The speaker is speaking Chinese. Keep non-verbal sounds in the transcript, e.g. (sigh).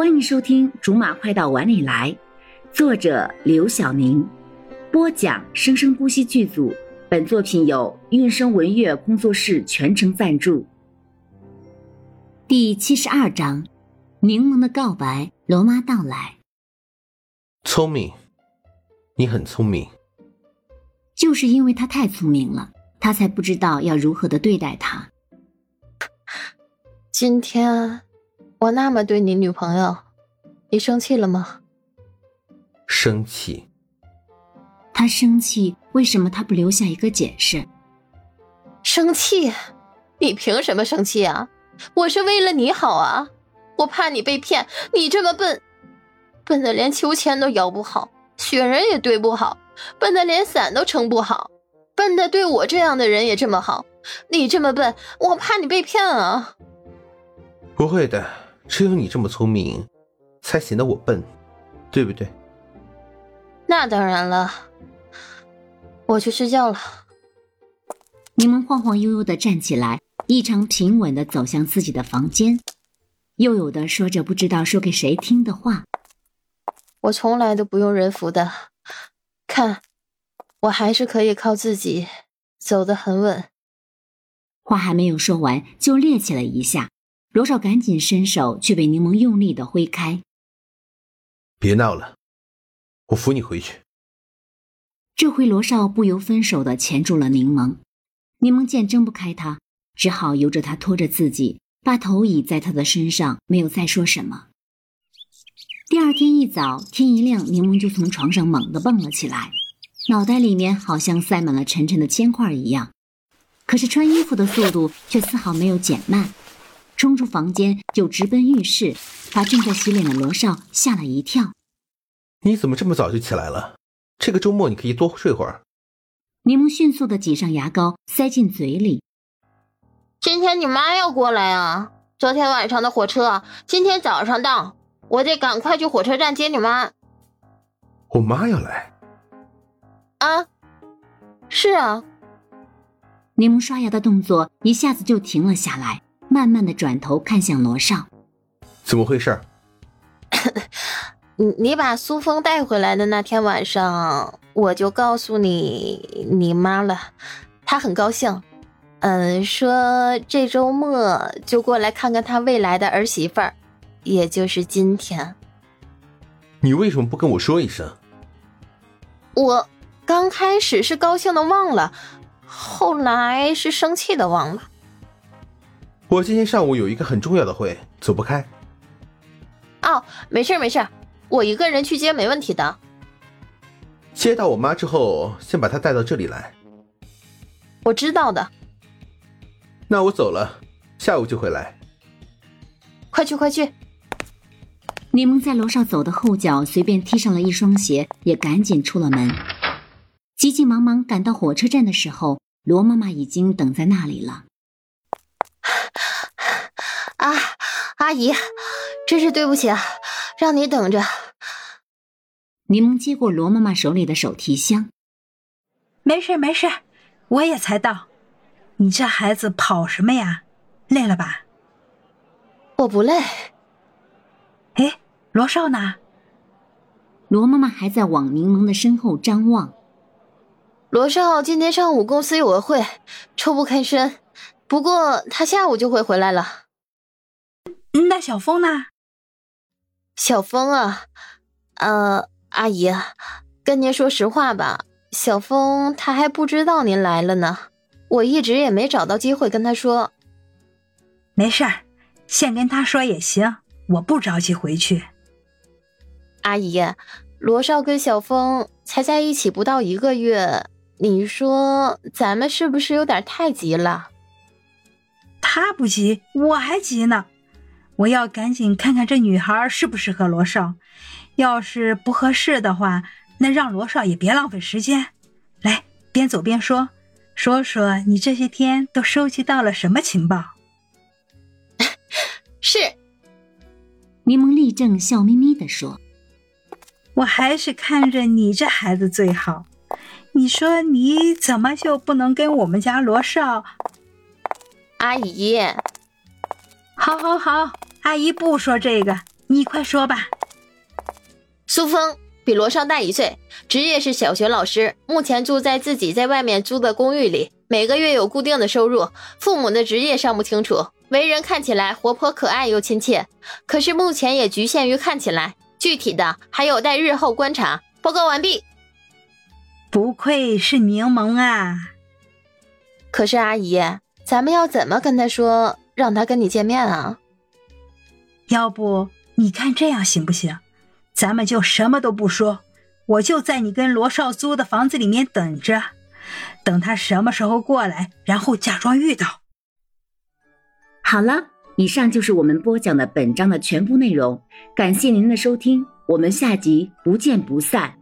欢迎收听《竹马快到碗里来》，作者刘晓宁，播讲生生不息剧组。本作品由韵声文乐工作室全程赞助。第七十二章：柠檬的告白，罗妈到来。聪明，你很聪明。就是因为他太聪明了，他才不知道要如何的对待他。今天。我那么对你女朋友，你生气了吗？生气。他生气，为什么他不留下一个解释？生气？你凭什么生气啊？我是为了你好啊！我怕你被骗，你这么笨，笨的连秋千都摇不好，雪人也堆不好，笨的连伞都撑不好，笨的对我这样的人也这么好，你这么笨，我怕你被骗啊！不会的。只有你这么聪明，才显得我笨，对不对？那当然了。我去睡觉了。柠檬晃晃悠悠的站起来，异常平稳的走向自己的房间，又有的说着不知道说给谁听的话。我从来都不用人扶的，看，我还是可以靠自己走得很稳。话还没有说完，就趔趄了一下。罗少赶紧伸手，却被柠檬用力的挥开。别闹了，我扶你回去。这回罗少不由分手的钳住了柠檬。柠檬见挣不开他，只好由着他拖着自己，把头倚在他的身上，没有再说什么。第二天一早，天一亮，柠檬就从床上猛地蹦了起来，脑袋里面好像塞满了沉沉的铅块一样，可是穿衣服的速度却丝毫没有减慢。冲出房间就直奔浴室，把正在洗脸的罗少吓了一跳。你怎么这么早就起来了？这个周末你可以多睡会儿。柠檬迅速的挤上牙膏，塞进嘴里。今天你妈要过来啊！昨天晚上的火车今天早上到，我得赶快去火车站接你妈。我妈要来？啊，是啊。柠檬刷牙的动作一下子就停了下来。慢慢的转头看向罗少，怎么回事？你 (coughs) 你把苏峰带回来的那天晚上，我就告诉你你妈了，她很高兴，嗯，说这周末就过来看看她未来的儿媳妇儿，也就是今天。你为什么不跟我说一声？我刚开始是高兴的忘了，后来是生气的忘了。我今天上午有一个很重要的会，走不开。哦，没事没事，我一个人去接没问题的。接到我妈之后，先把她带到这里来。我知道的。那我走了，下午就回来。快去快去！柠檬在楼上走的后脚随便踢上了一双鞋，也赶紧出了门。急急忙忙赶到火车站的时候，罗妈妈已经等在那里了。啊，阿姨，真是对不起啊，让你等着。柠檬接过罗妈妈手里的手提箱，没事没事，我也才到。你这孩子跑什么呀？累了吧？我不累。哎，罗少呢？罗妈妈还在往柠檬的身后张望。罗少今天上午公司有个会，抽不开身，不过他下午就会回来了。那小峰呢？小峰啊，呃，阿姨，跟您说实话吧，小峰他还不知道您来了呢。我一直也没找到机会跟他说。没事儿，先跟他说也行，我不着急回去。阿姨，罗少跟小峰才在一起不到一个月，你说咱们是不是有点太急了？他不急，我还急呢。我要赶紧看看这女孩适不适合罗少，要是不合适的话，那让罗少也别浪费时间。来，边走边说，说说你这些天都收集到了什么情报？(laughs) 是，柠檬立正，笑眯眯地说：“我还是看着你这孩子最好。你说你怎么就不能跟我们家罗少阿姨？好，好，好。”阿姨不说这个，你快说吧。苏峰比罗少大一岁，职业是小学老师，目前住在自己在外面租的公寓里，每个月有固定的收入。父母的职业尚不清楚，为人看起来活泼可爱又亲切，可是目前也局限于看起来，具体的还有待日后观察。报告完毕。不愧是柠檬啊！可是阿姨，咱们要怎么跟他说，让他跟你见面啊？要不你看这样行不行？咱们就什么都不说，我就在你跟罗少租的房子里面等着，等他什么时候过来，然后假装遇到。好了，以上就是我们播讲的本章的全部内容，感谢您的收听，我们下集不见不散。